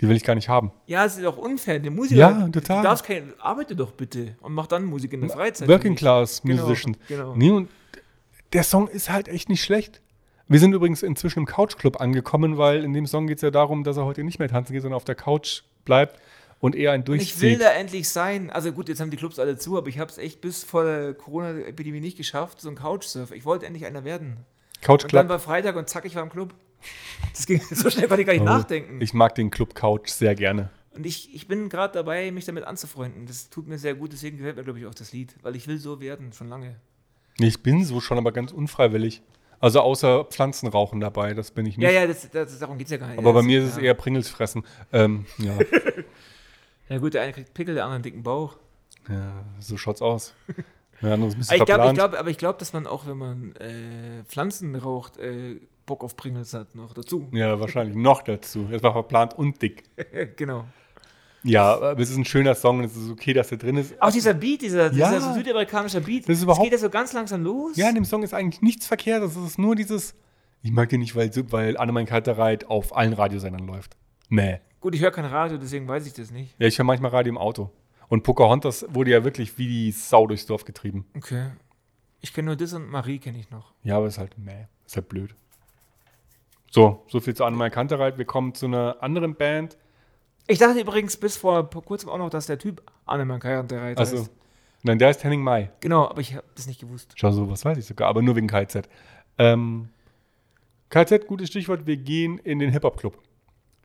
Die will ich gar nicht haben. Ja, es ist auch unfair. Der Musiker, Ja, total. Du darfst kein, arbeite doch bitte und mach dann Musik in der Freizeit. Working. Class Genau, Musicians. genau. Nee, und der Song ist halt echt nicht schlecht. Wir sind übrigens inzwischen im Couch Club angekommen, weil in dem Song geht es ja darum, dass er heute nicht mehr tanzen geht, sondern auf der Couch bleibt und eher ein Ich will durchzieht. da endlich sein. Also gut, jetzt haben die Clubs alle zu, aber ich habe es echt bis vor der Corona-Epidemie nicht geschafft, so ein Couchsurfer. Ich wollte endlich einer werden. Couch Und dann Club. war Freitag und zack, ich war im Club. Das ging so schnell, konnte ich gar nicht Oh, nachdenken. Ich mag den Club Couch sehr gerne. und ich, ich bin gerade dabei, mich damit anzufreunden. Das tut mir sehr gut, deswegen gefällt mir, glaube ich, auch das Lied. Weil ich will so werden, schon lange. Ich bin so schon, aber ganz unfreiwillig. Also außer Pflanzenrauchen dabei, das bin ich nicht. Ja, ja, das, das, darum geht es ja gar nicht. aber bei Das- mir ist es ja. eher Pringles fressen. Ähm, ja. Ja gut, der eine kriegt Pickel, der andere einen dicken Bauch. ja, so schaut's aus. Ja, das ist ein bisschen ich ich glaub, aber ich glaube, dass man auch, wenn man äh, Pflanzen raucht, äh, Bock auf Pringles hat noch dazu. Ja, wahrscheinlich noch dazu. Es war verplant und dick. genau. Ja, aber es ist ein schöner Song und es ist okay, dass der drin ist. Auch dieser Beat, dieser, Ja. dieser südamerikanische Beat, Das ist überhaupt- geht ja so ganz langsam los. Ja, in dem Song ist eigentlich nichts verkehrt. Es ist nur dieses, ich mag den nicht, weil, weil Annemann Kalterreit auf allen Radiosendern läuft. Mäh. Gut, ich höre kein Radio, deswegen weiß ich das nicht. Ja, ich höre manchmal Radio im Auto. Und Pocahontas wurde ja wirklich wie die Sau durchs Dorf getrieben. Okay. Ich kenne nur das und Marie kenne ich noch. Ja, aber ist halt mäh. Ist halt blöd. So, so viel zu Annemann Kantereit. Wir kommen zu einer anderen Band. Ich dachte übrigens bis vor kurzem auch noch, dass der Typ Annemann Kajantereit Also, heißt. nein, der ist Henning Mai. Genau, aber ich habe das nicht gewusst. Schau, so was weiß ich sogar, aber nur wegen KZ. Ähm, KZ, gutes Stichwort, wir gehen in den Hip-Hop-Club.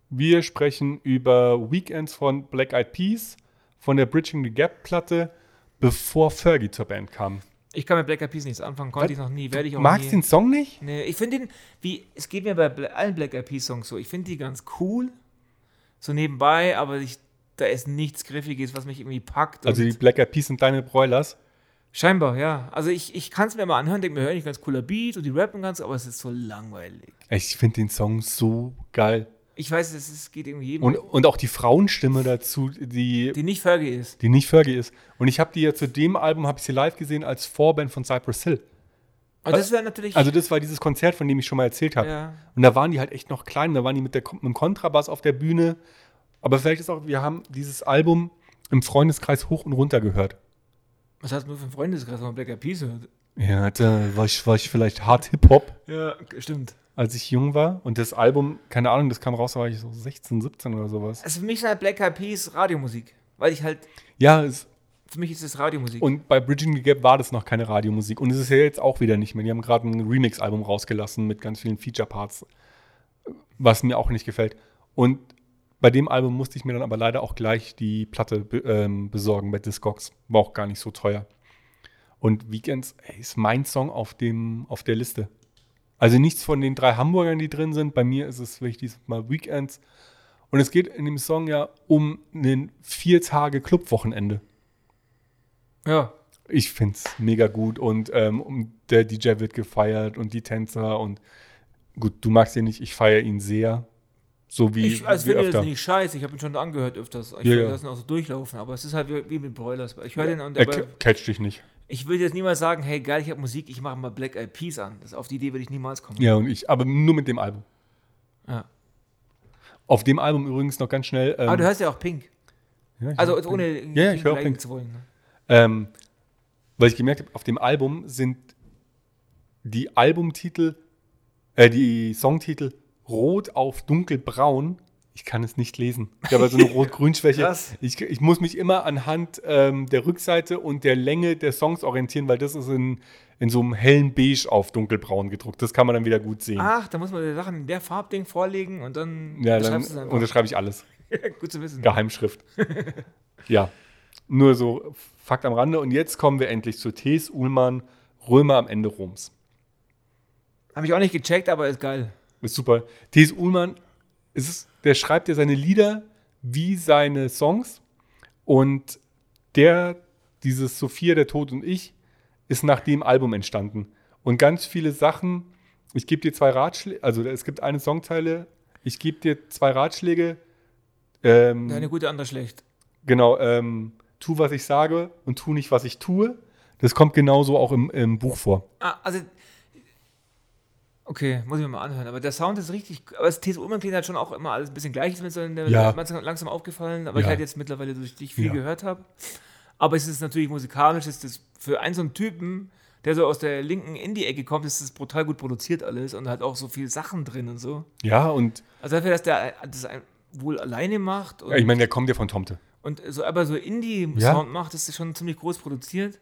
Wir sprechen über Weekends von Black Eyed Peas, von der Bridging the Gap-Platte, bevor Fergie zur Band kam. Ich kann mit Black Eyed Peas nichts anfangen, konnte ich noch nie, werde ich auch Magst nie. den Song nicht? Nee, ich finde den, wie, es geht mir bei allen Black Eyed Peas Songs so, ich finde die ganz cool, so nebenbei, aber ich, da ist nichts Griffiges, was mich irgendwie packt. Also die Black Eyed Peas sind deine Broilers. scheinbar, ja. Also ich, ich kann es mir mal anhören, denke mir, höre ich ganz cooler Beat und die rappen ganz, aber es ist so langweilig. Ich finde den Song so geil. Ich weiß, es geht irgendwie jedem, Und, und auch die Frauenstimme dazu, die, die nicht Fergie ist. die nicht Fergie ist. Und ich habe die ja zu dem Album, habe ich sie live gesehen als Vorband von Cypress Hill. Aber das wäre natürlich, Also das war dieses Konzert, von dem ich schon mal erzählt habe. ja. Und da waren die halt echt noch klein, da waren die mit, der, mit dem Kontrabass auf der Bühne. Aber vielleicht ist auch, wir haben dieses Album im Freundeskreis hoch und runter gehört. Was hast du für einen Freundeskreis, wenn man Black Eyed Peas hört? Ja, da war ich, war ich vielleicht hart Hip-Hop, Ja, stimmt. Als ich jung war. Und das Album, keine Ahnung, das kam raus, da war ich so 16, 17 oder sowas. Also für mich ist halt Black Eyed Peas Radiomusik, weil ich halt, Ja, es, für mich ist es Radiomusik. und bei Bridging the Gap war das noch keine Radiomusik. Und es ist ja jetzt auch wieder nicht mehr. Die haben gerade ein Remix-Album rausgelassen mit ganz vielen Feature-Parts, was mir auch nicht gefällt. Und bei dem Album musste ich mir dann aber leider auch gleich die Platte be ähm, besorgen bei Discogs. War auch gar nicht so teuer. Und Weekends ey, ist mein Song auf, dem, auf der Liste. Also nichts von den drei Hamburgern, die drin sind. Bei mir ist es wirklich diesmal Weekends. Und es geht in dem Song ja um ein vier Tage Clubwochenende. ja. Ich finde es mega gut und ähm, der DJ wird gefeiert und die Tänzer und Gut, du magst ihn nicht, ich feiere ihn sehr. So wie, Ich also finde öfter. das nicht scheiße, ich habe ihn schon angehört öfters. Ich Ja, will ja. das auch so durchlaufen, aber es ist halt wie, wie mit Broilers. Ich höre den und Er aber ca- catcht dich nicht. Ich will jetzt niemals sagen, hey geil, ich habe Musik, ich mache mal Black Eyed Peas an. Das, auf die Idee würde ich niemals kommen. Ja, und ich, aber nur mit dem Album. Ja. Auf dem Album übrigens noch ganz schnell. Ähm, Aber du hörst ja auch Pink. ja, Also jetzt ohne Pink. Ja, ja, ich höre Pink. zu wollen. Ne? Ähm, weil ich gemerkt habe, auf dem Album sind die Albumtitel, äh, die Songtitel Rot auf dunkelbraun. Ich kann es nicht lesen. Ich habe also eine Rot-Grün-Schwäche. Ich, ich muss mich immer anhand ähm, der Rückseite und der Länge der Songs orientieren, weil das ist in, in so einem hellen Beige auf dunkelbraun gedruckt. Das kann man dann wieder gut sehen. Ach, da muss man die Sachen in der Farbding vorlegen und dann ja, dann unterschreibe ich alles. Gut zu wissen. Geheimschrift. ja, nur so Fakt am Rande. Und jetzt kommen wir endlich zu T.S. Ullmann, Römer am Ende Roms. Habe ich auch nicht gecheckt, aber ist geil. Ist super. T.S. Ullmann, es ist, der schreibt ja seine Lieder wie seine Songs. Und der, dieses Sophia, der Tod und ich, ist nach dem Album entstanden. Und ganz viele Sachen, ich gebe dir zwei Ratschläge, also es gibt eine Songzeile, ich gebe dir zwei Ratschläge. Ähm, eine gute, andere schlecht. Genau, ähm, tu, was ich sage und tu nicht, was ich tue. Das kommt genauso auch im, im Buch vor. Ah, also. Okay, muss ich mir mal anhören. Aber der Sound ist richtig. Aber das TSU Ullmann klingt halt schon auch immer alles ein bisschen gleich. Ist mir so in der Ja. langsam, aufgefallen, aber ich Ja. halt jetzt mittlerweile durch dich viel Ja. gehört habe. Aber es ist natürlich musikalisch, ist das für einen so einen Typen, der so aus der linken Indie-Ecke kommt, ist das brutal gut produziert alles und hat auch so viele Sachen drin und so. Ja, und Also dafür, dass der das wohl alleine macht ja, ich meine, der kommt ja von Tomte. und so aber so Indie-Sound macht, das ist schon ziemlich groß produziert.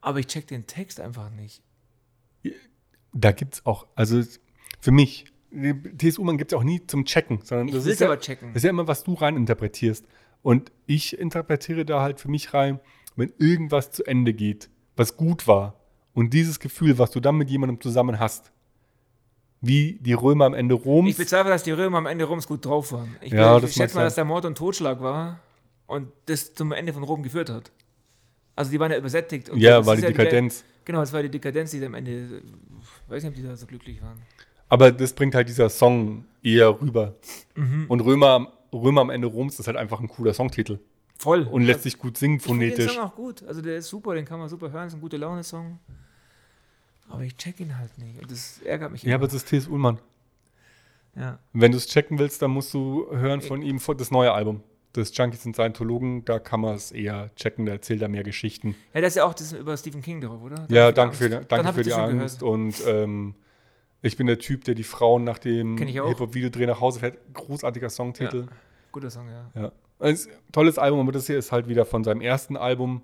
Aber ich check den Text einfach nicht. Da gibt es auch, also für mich, T.S. Ullmann gibt es auch nie zum Checken, sondern Ich das ist, ja, aber checken. das ist ja immer, was du rein interpretierst. Und ich interpretiere da halt für mich rein, wenn irgendwas zu Ende geht, was gut war. Und dieses Gefühl, was du dann mit jemandem zusammen hast, wie die Römer am Ende Roms. Ich bezweifle, dass die Römer am Ende Roms gut drauf waren. Ich, Ja, ich schätze mal, dass der Mord und Totschlag war und das zum Ende von Rom geführt hat. Also die waren ja übersättigt. Und ja, war die Dekadenz. Genau, das war die Dekadenz, die am Ende, äh, weiß nicht, ob die da so glücklich waren. Aber das bringt halt dieser Song eher rüber. Mhm. Und Römer, Römer am Ende Roms ist halt einfach ein cooler Songtitel. Voll. Und lässt sich gut singen ich finde den phonetisch. Song auch gut. Also der ist super, den kann man super hören, ist ein gute Laune-Song. Aber ich check ihn halt nicht. Und das ärgert mich Ja, aber das ist T.S. Ullmann. ja. Wenn du es checken willst, dann musst du hören von ihm vor- das neue Album. Das Junkies und Scientologen, da kann man es eher checken, da erzählt er mehr Geschichten. Ja, das ist ja auch das über Stephen King drauf, oder? Ja, Danke für, die Angst. danke für die Angst. Und ähm, ich bin der Typ, der die Frauen nach dem. Hip-Hop-Videodreh nach Hause fährt. Großartiger Songtitel. Guter Song, ja. Ja. Ein tolles Album, aber das hier ist halt wieder von seinem ersten Album.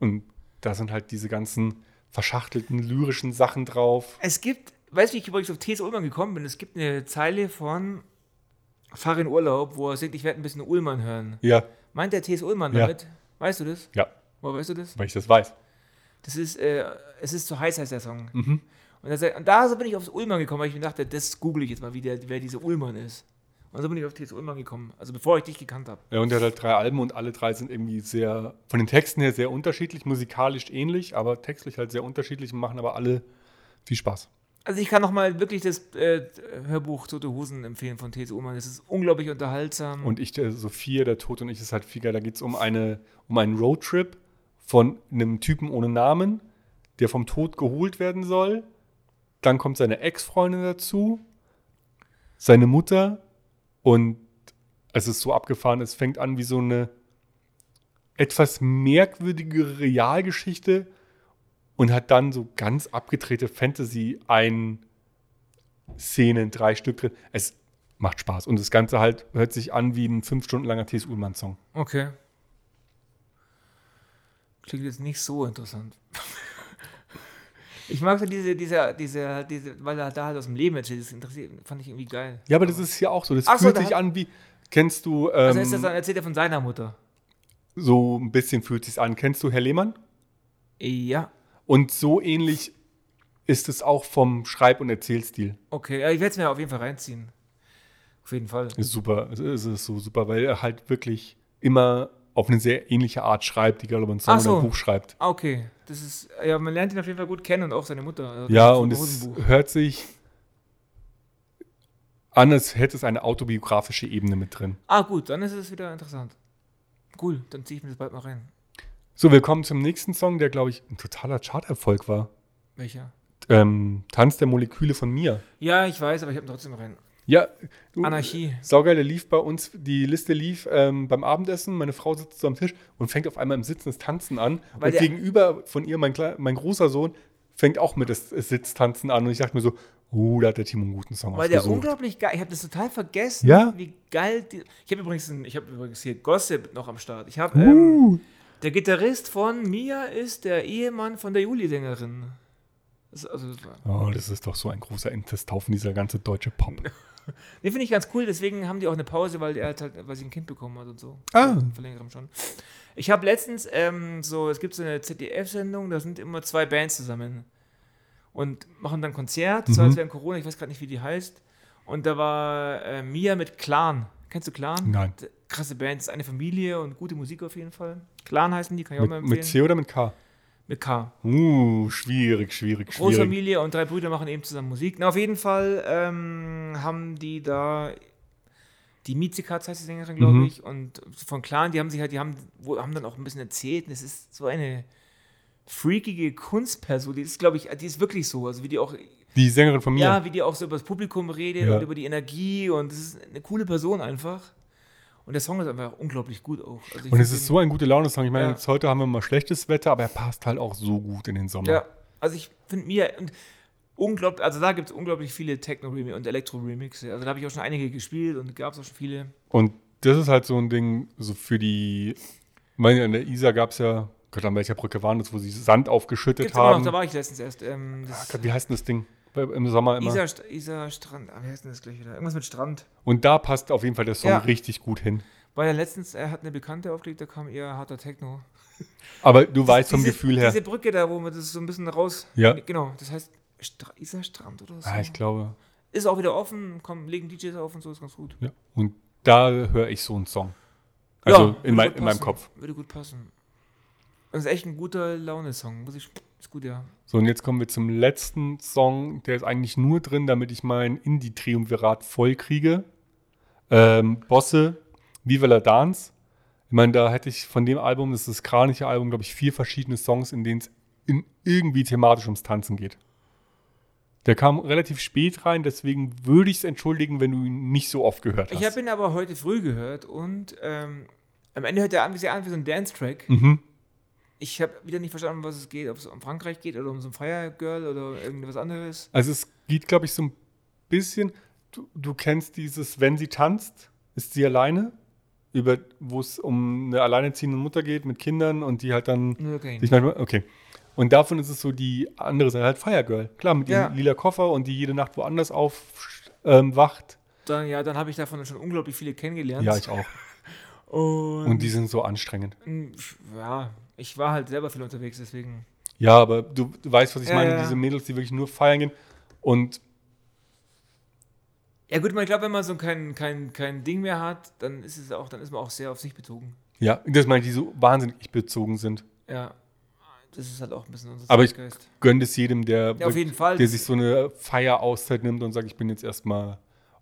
Und da sind halt diese ganzen verschachtelten lyrischen Sachen drauf. Es gibt, weißt du, wie ich übrigens auf T.S. Ullmann gekommen bin? Es gibt eine Zeile von Fahr in Urlaub, wo er sagt, ich werde ein bisschen Ullmann hören. Ja, Meint der T.S. Ullmann Ja. damit? Weißt du das? ja, Woher weißt du das? weil ich das weiß. Das ist, äh, es ist zu heiß, heißt der Song. Mhm. Und, da, und da bin ich aufs Ullmann gekommen, weil ich mir dachte, das google ich jetzt mal, wie der, wer dieser Ullmann ist. Und so bin ich auf T.S. Ullmann gekommen. Also bevor ich dich gekannt habe. Ja, und er hat halt drei Alben und alle drei sind irgendwie sehr, von den Texten her sehr unterschiedlich, musikalisch ähnlich, aber textlich halt sehr unterschiedlich und machen aber alle viel Spaß. Also ich kann nochmal wirklich das äh, Hörbuch Tote Hosen empfehlen von T.S. Ullmann. Das ist unglaublich unterhaltsam. Und ich, der Sophia, der Tod und ich, ist halt viel geil. Da geht es um, eine, um einen Roadtrip von einem Typen ohne Namen, der vom Tod geholt werden soll. Dann kommt seine Ex-Freundin dazu, seine Mutter und es ist so abgefahren, es fängt an wie so eine etwas merkwürdige Realgeschichte und hat dann so ganz abgedrehte Fantasy-Ein-Szenen, drei Stück drin. Es macht Spaß. Und das Ganze halt hört sich an wie ein fünf Stunden langer T.S. Ullmann-Song. Okay. Klingt jetzt nicht so interessant. ich mag so diese, diese, diese, diese, weil er da halt aus dem Leben erzählt, das interessiert, fand ich irgendwie geil. Ja, aber das ist hier auch so. Das Ach so, fühlt sich hat- an wie, kennst du, ähm, Also ist das dann erzählt er von seiner Mutter. so ein bisschen fühlt sich an. Kennst du Herr Lehmann? Ja. Und so ähnlich ist es auch vom Schreib- und Erzählstil. Okay, ja, ich werde es mir auf jeden Fall reinziehen. Auf jeden Fall. Ist super. Es ist, so super, weil er halt wirklich immer auf eine sehr ähnliche Art schreibt, die gerade über ein Song so. oder ein Buch schreibt. Ah, okay. Das ist, ja, man lernt ihn auf jeden Fall gut kennen und auch seine Mutter. Also Ja, und es hört sich an, als hätte es eine autobiografische Ebene mit drin. Ah, gut, dann ist es wieder interessant. Cool, dann ziehe ich mir das bald mal rein. So, willkommen zum nächsten Song, der, glaube ich, ein totaler Charterfolg war. Welcher? Ähm, Tanz der Moleküle von mir. Ja, ich weiß, aber ich habe trotzdem rein. Ja, du, Anarchie. Saugeil, der lief bei uns, die Liste lief ähm, beim Abendessen, meine Frau sitzt so am Tisch und fängt auf einmal im Sitzen das Tanzen an. Weil und gegenüber von ihr, mein, Kle- mein großer Sohn, fängt auch mit das, das Sitztanzen an. Und ich dachte mir so, oh, da hat der Timo einen guten Song Weil der unglaublich geil, ich habe das total vergessen, Ja? wie geil die, Ich habe übrigens, ein- ich habe übrigens hier Gossip noch am Start. Ich habe, ähm, Uh, der Gitarrist von Mia ist der Ehemann von der Juli-Sängerin. Das, also, oh, das ist doch so ein großer Endtesthaufen, dieser ganze deutsche Pop. Den finde ich ganz cool, deswegen haben die auch eine Pause, weil er halt, weil sie ein Kind bekommen hat und so. Ah. Vor längerem schon. Ich habe letztens ähm, so, es gibt so eine ZDF-Sendung, da sind immer zwei Bands zusammen und machen dann Konzert, das war Mhm. jetzt während Corona, ich weiß gerade nicht, wie die heißt. Und da war äh, Mia mit Clan. Kennst du Clan? Nein. Krasse Band, ist eine Familie und gute Musik auf jeden Fall. Clan heißen die, kann ich auch mal Mit, empfehlen. mit C oder mit K? mit K. Uh, schwierig, schwierig, schwierig. Großfamilie und drei Brüder machen eben zusammen Musik. Na, auf jeden Fall ähm, haben die da die Mietzikatz heißt die Sängerin, glaube Mhm. ich, und von Clan, die haben sich halt, die haben, wo, haben dann auch ein bisschen erzählt, und es ist so eine freakige Kunstperson, die ist, glaube ich, die ist wirklich so, also wie die auch, Die Sängerin von mir. ja, wie die auch so über das Publikum redet Ja. und über die Energie und es ist eine coole Person einfach. Und der Song ist einfach unglaublich gut auch. Also Und es ist so ein gute Laune-Song. Ich meine, Ja. jetzt heute haben wir mal schlechtes Wetter, aber er passt halt auch so gut in den Sommer. Ja, also ich finde mir und unglaublich, also da gibt es unglaublich viele Techno-Remix und Elektro-Remixe. Also da habe ich auch schon einige gespielt und gab es auch schon viele. Und das ist halt so ein Ding, so für die, ich meine, in der Isar gab es ja, Gott, an welcher Brücke waren das, wo sie Sand aufgeschüttet Gibt's immer noch, haben. da war ich letztens erst. Ähm, Ah, wie heißt denn das Ding? Im Sommer immer. Isar, Isar Strand, ah, wie heißt denn das gleich wieder? Irgendwas mit Strand. Und da passt auf jeden Fall der Song Ja. richtig gut hin. Weil er letztens, er hat eine Bekannte aufgelegt, da kam eher harter Techno. Aber du weißt vom diese, Gefühl her. Diese Brücke da, wo man das so ein bisschen raus. Ja. Genau, das heißt Stra Isar Strand oder so. Ah, ich glaube. ist auch wieder offen, kommen, legen DJs auf und so, ist ganz gut. Ja. Und da höre ich so einen Song. Also würde in, mein, in meinem. Kopf. Würde gut passen. Das ist echt ein guter Laune-Song. Muss ich. Ist gut, ja. So, und jetzt kommen wir zum letzten Song. Der ist eigentlich nur drin, damit ich mein Indie-Triumvirat voll kriege. Ähm, Bosse, Viva la Dance. Ich meine, da hätte ich von dem Album, das ist das Kraniche Album, glaube ich, vier verschiedene Songs, in denen es in irgendwie thematisch ums Tanzen geht. Der kam relativ spät rein, deswegen würde ich es entschuldigen, wenn du ihn nicht so oft gehört hast. Ich habe ihn aber heute früh gehört und ähm, am Ende hört er an wie, an wie so ein Dance-Track. mhm. Ich habe wieder nicht verstanden, um was es geht, ob es um Frankreich geht oder um so ein Fire Girl oder irgendwas anderes. Also es geht, glaube ich, so ein bisschen, du, du kennst dieses, wenn sie tanzt, ist sie alleine, über wo es um eine alleinerziehende Mutter geht mit Kindern und die halt dann okay. sich manchmal, okay. Und davon ist es so die andere Seite, halt Fire Girl. Klar, mit Ja. ihrem lila Koffer und die jede Nacht woanders aufwacht. Ähm. Dann, ja, dann habe ich davon schon unglaublich viele kennengelernt. ja, ich auch. Und, Und die sind so anstrengend. Mm, ja, ich war halt selber viel unterwegs, deswegen. Ja, aber du, du weißt, was ich Ja, meine, ja, diese Mädels, die wirklich nur feiern gehen. Und Ja gut, man glaube, wenn man so kein, kein, kein Ding mehr hat, dann ist es auch, dann ist man auch sehr auf sich bezogen. ja, das meine ich, die so wahnsinnig ich-bezogen sind. Ja. Das ist halt auch ein bisschen unser Aber ich-. Gönnt es jedem, der Ja, der sich so eine Feierauszeit nimmt und sagt, ich bin jetzt erstmal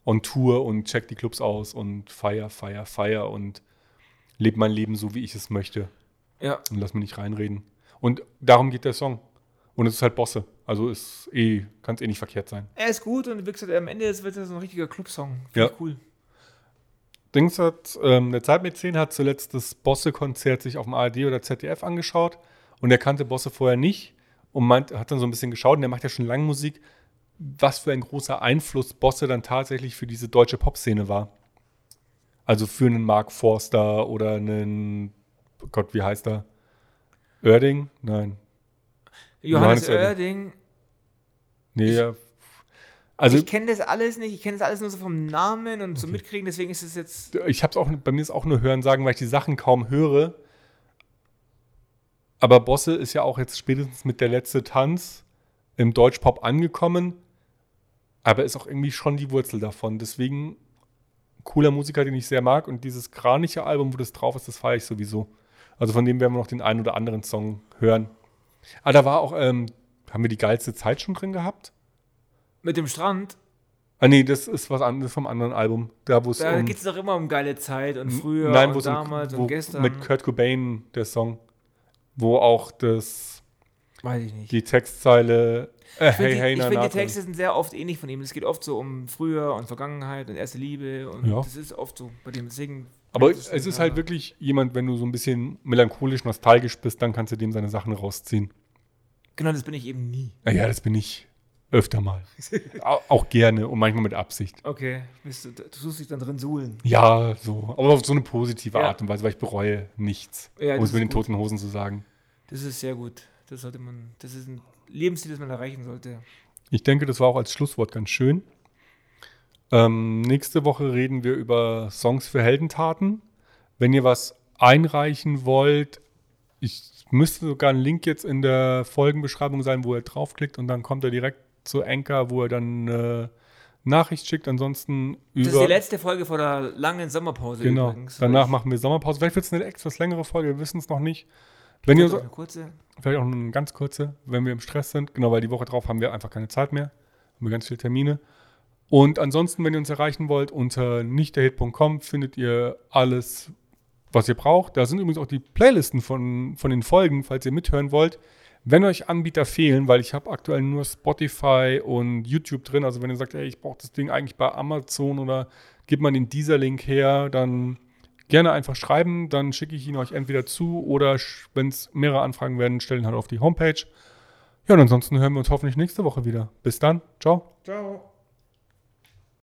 on Tour und check die Clubs aus und feier, feier, feier und lebe mein Leben so, wie ich es möchte ja. und lass mich nicht reinreden. Und darum geht der Song. Und es ist halt Bosse. Also ist eh, kann es eh nicht verkehrt sein. Er ist gut und wie gesagt, am Ende ist- wird es so ein richtiger Clubsong. Find Ja. ich cool. Dings hat, ähm, der Zeitmäzen hat zuletzt das Bosse-Konzert sich auf dem ARD oder ZDF angeschaut und er kannte Bosse vorher nicht und meint, hat dann so ein bisschen geschaut und der macht ja schon lange Musik, was für ein großer Einfluss Bosse dann tatsächlich für diese deutsche Popszene war. Also für einen Mark Forster oder einen, Gott, wie heißt er? Oerding? Nein. Johannes Johannes Oerding, Nee, Ich- ja. Also ich kenne das alles nicht, ich kenne das alles nur so vom Namen und so mitkriegen, deswegen ist es jetzt. ich habe es auch, bei mir ist auch nur Hören sagen, weil ich die Sachen kaum höre. Aber Bosse ist ja auch jetzt spätestens mit der letzte Tanz im Deutschpop angekommen. Aber ist auch irgendwie schon die Wurzel davon. Deswegen cooler Musiker, den ich sehr mag. Und dieses Kraniche Album, wo das drauf ist, das feiere ich sowieso. Also von dem werden wir noch den einen oder anderen Song hören. Ah, da war auch, ähm, haben wir die geilste Zeit schon drin gehabt? Mit dem Strand. Ah, nee, das ist was anderes vom anderen Album. Da, wo es Da um, geht es doch immer um geile Zeit und früher nein, wo und um, damals wo und gestern. mit Kurt Cobain, der Song, wo auch das, Weiß ich nicht. die Textzeile, äh, Ich finde, hey, die, hey, ich na, find, na, die Texte sind sehr oft ähnlich von ihm. Es geht oft so um früher und Vergangenheit und erste Liebe und Ja. das ist oft so bei dem. Deswegen. Aber es ist ja- halt wirklich jemand, wenn du so ein bisschen melancholisch, nostalgisch bist, dann kannst du dem seine Sachen rausziehen. Genau, das bin ich eben nie. Naja, das bin ich öfter mal. Au- auch gerne und manchmal mit Absicht. Okay, du, du suchst dich dann drin suhlen. Ja, so. Aber auf so eine positive Ja. Art und Weise, weil ich bereue nichts. Ja, um es mit den gut. toten Hosen zu sagen. Das ist sehr gut. Das sollte man. Das ist ein Lebensziel, das man erreichen sollte. Ich denke, das war auch als Schlusswort ganz schön. Ähm, nächste Woche reden wir über Songs für Heldentaten. Wenn ihr was einreichen wollt, ich müsste sogar ein Link jetzt in der Folgenbeschreibung sein, wo ihr draufklickt und dann kommt er direkt zu Anchor, wo er dann eine Nachricht schickt. Ansonsten Das ist die über. letzte Folge vor der langen Sommerpause Genau. übrigens. Danach machen wir Sommerpause. Vielleicht wird es eine etwas längere Folge, wir wissen es noch nicht. Wenn ihr so, auch eine kurze. Vielleicht auch eine ganz kurze, wenn wir im Stress sind. Genau, weil die Woche drauf haben wir einfach keine Zeit mehr. Haben wir ganz viele Termine. Und ansonsten, wenn ihr uns erreichen wollt, unter nichtderhit.com findet ihr alles, was ihr braucht. Da sind übrigens auch die Playlisten von, von den Folgen, falls ihr mithören wollt. Wenn euch Anbieter fehlen, weil ich habe aktuell nur Spotify und YouTube drin, also wenn ihr sagt, ey, ich brauche das Ding eigentlich bei Amazon oder gebt mal den dieser Link her, dann gerne einfach schreiben, dann schicke ich ihn euch entweder zu oder wenn es mehrere Anfragen werden, stellen halt auf die Homepage. Ja, und ansonsten hören wir uns hoffentlich nächste Woche wieder. Bis dann. Ciao. Ciao.